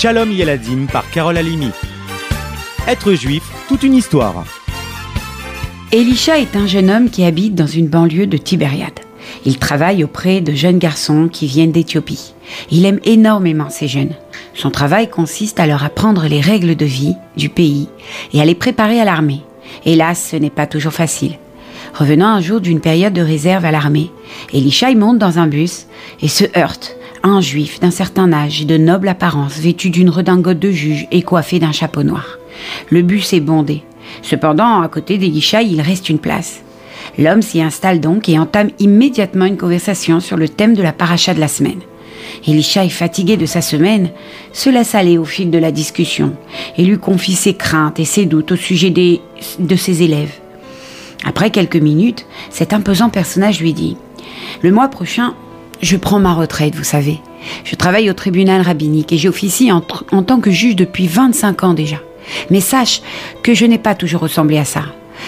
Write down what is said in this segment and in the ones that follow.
Shalom Yeladim par Carole Alimi. Être juif, toute une histoire. Elisha est un jeune homme qui habite dans une banlieue de Tibériade. Il travaille auprès de jeunes garçons qui viennent d'Éthiopie. Il aime énormément ces jeunes. Son travail consiste à leur apprendre les règles de vie du pays et à les préparer à l'armée. Hélas, ce n'est pas toujours facile. Revenant un jour d'une période de réserve à l'armée, Elisha y monte dans un bus et se heurte un juif d'un certain âge et de noble apparence, vêtu d'une redingote de juge et coiffé d'un chapeau noir. Le bus est bondé. Cependant, à côté d'Elisha, il reste une place. L'homme s'y installe donc et entame immédiatement une conversation sur le thème de la paracha de la semaine. Elisha est fatigué de sa semaine, se laisse aller au fil de la discussion et lui confie ses craintes et ses doutes au sujet des, de ses élèves. Après quelques minutes, cet imposant personnage lui dit Le mois prochain, je prends ma retraite, vous savez. Je travaille au tribunal rabbinique et j'officie en, en tant que juge depuis 25 ans déjà. Mais sache que je n'ai pas toujours ressemblé à ça.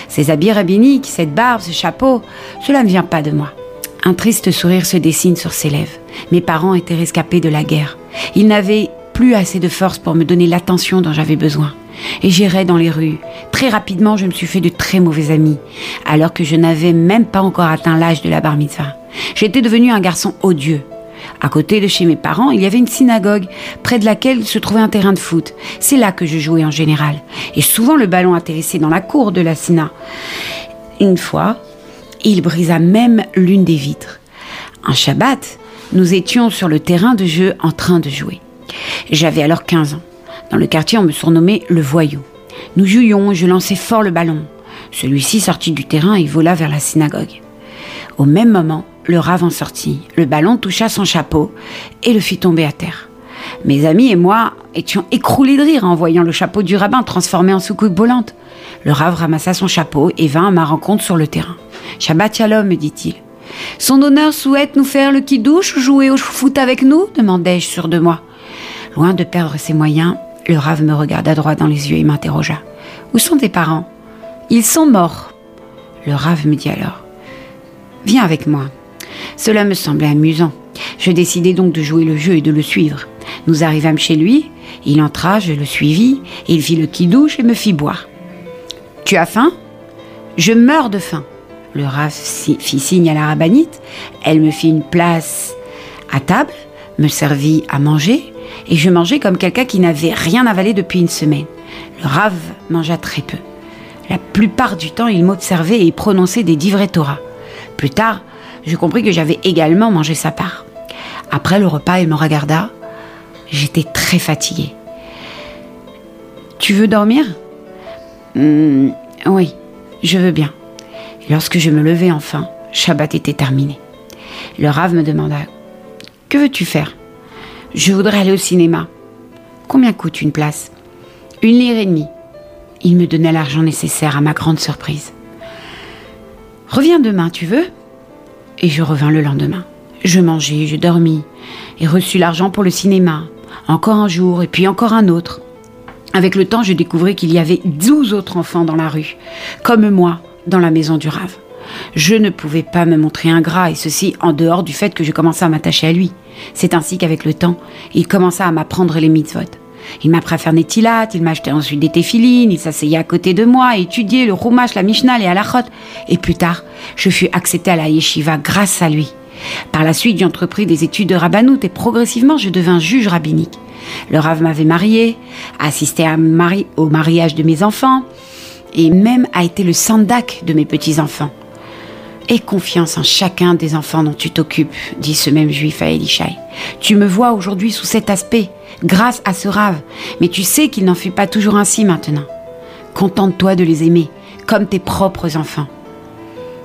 Ces habits rabbiniques, cette barbe, ce chapeau, cela ne vient pas de moi. Un triste sourire se dessine sur ses lèvres. Mes parents étaient rescapés de la guerre. Ils n'avaient plus assez de force pour me donner l'attention dont j'avais besoin. Et j'irais dans les rues. Très rapidement, je me suis fait de très mauvais amis, alors que je n'avais même pas encore atteint l'âge de la bar mitzvah. J'étais devenu un garçon odieux. À côté de chez mes parents, il y avait une synagogue, près de laquelle se trouvait un terrain de foot. C'est là que je jouais en général. Et souvent le ballon atterrissait dans la cour de la syna. Une fois, il brisa même l'une des vitres. Un Shabbat, nous étions sur le terrain de jeu en train de jouer. J'avais alors 15 ans. Dans le quartier, on me surnommait le voyou. Nous jouions je lançais fort le ballon. Celui-ci sortit du terrain et vola vers la synagogue. Au même moment, le rave en sortit. Le ballon toucha son chapeau et le fit tomber à terre. Mes amis et moi étions écroulés de rire en voyant le chapeau du rabbin transformé en soucoupe volante. Le rave ramassa son chapeau et vint à ma rencontre sur le terrain. Shabbat shalom, me dit-il. Son honneur souhaite nous faire le kidouche ou jouer au foot avec nous demandai-je sûr de moi. Loin de perdre ses moyens, le rave me regarda droit dans les yeux et m'interrogea. Où sont tes parents? Ils sont morts. Le rave me dit alors. Viens avec moi. Cela me semblait amusant. Je décidai donc de jouer le jeu et de le suivre. Nous arrivâmes chez lui, il entra, je le suivis, il fit le kidouche et me fit boire. Tu as faim Je meurs de faim. Le Rav fit signe à la rabbinite, elle me fit une place à table, me servit à manger, et je mangeais comme quelqu'un qui n'avait rien avalé depuis une semaine. Le Rav mangea très peu. La plupart du temps, il m'observait et prononçait des divrei Torah. Plus tard, je compris que j'avais également mangé sa part. Après le repas, il me regarda. J'étais très fatiguée. Tu veux dormir? Hmm, Oui, je veux bien. Lorsque je me levai enfin, Shabbat était terminé. Le Rav me demanda Que veux-tu faire? Je voudrais aller au cinéma. Combien coûte une place? Une lire et demie. Il me donna l'argent nécessaire à ma grande surprise. Reviens demain, tu veux Et je revins le lendemain. Je mangeai, je dormis et reçus l'argent pour le cinéma. Encore un jour et puis encore un autre. Avec le temps, je découvris qu'il y avait douze autres enfants dans la rue, comme moi, dans la maison du Rave. Je ne pouvais pas me montrer ingrat, et ceci en dehors du fait que je commençais à m'attacher à lui. C'est ainsi qu'avec le temps, il commença à m'apprendre les mitzvot. Il m'apprit à faire Netilat, il m'achetait ensuite des téfilines, il s'asseyait à côté de moi, étudiait le Rumash, la Mishnah, les halachot. Et plus tard, je fus accepté à la yeshiva grâce à lui. Par la suite, j'entrepris des études de rabbanout et progressivement, je devins juge rabbinique. Le Rav m'avait marié, assisté au mariage de mes enfants et même a été le sandak de mes petits-enfants. Aie confiance en chacun des enfants dont tu t'occupes, dit ce même juif à Elishai. Tu me vois aujourd'hui sous cet aspect, grâce à ce Rav, mais tu sais qu'il n'en fut pas toujours ainsi maintenant. Contente-toi de les aimer, comme tes propres enfants.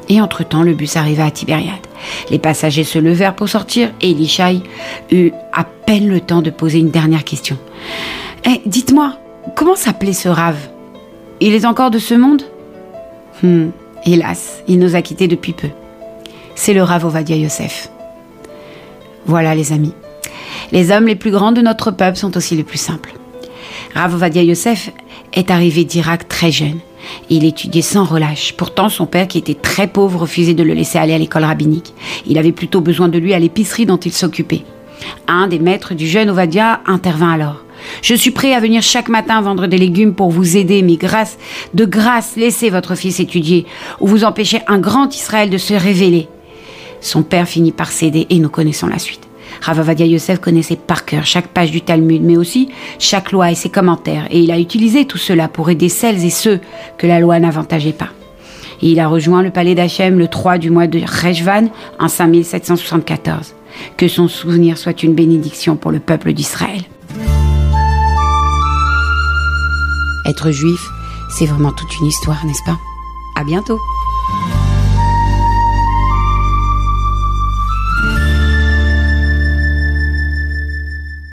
Et entre-temps, le bus arriva à Tibériade. Les passagers se levèrent pour sortir et Elishai eut à peine le temps de poser une dernière question. Eh, dites-moi, comment s'appelait ce rave? Il est encore de ce monde? Hmm, Hélas, il nous a quittés depuis peu. C'est le Rav Ovadia Yosef. Voilà les amis. Les hommes les plus grands de notre peuple sont aussi les plus simples. Rav Ovadia Yosef est arrivé d'Irak très jeune. Il étudiait sans relâche. Pourtant, son père, qui était très pauvre, refusait de le laisser aller à l'école rabbinique. Il avait plutôt besoin de lui à l'épicerie dont il s'occupait. Un des maîtres du jeune Ovadia intervint alors. Je suis prêt à venir chaque matin vendre des légumes pour vous aider, mais grâce, de grâce, laissez votre fils étudier, ou vous empêchez un grand Israël de se révéler. Son père finit par céder et nous connaissons la suite. Ravavadia Yosef connaissait par cœur chaque page du Talmud, mais aussi chaque loi et ses commentaires, et il a utilisé tout cela pour aider celles et ceux que la loi n'avantageait pas. Et il a rejoint le palais d'Hachem le 3 du mois de Rejvan en 5774. Que son souvenir soit une bénédiction pour le peuple d'Israël. Être juif, c'est vraiment toute une histoire, n'est-ce pas? À bientôt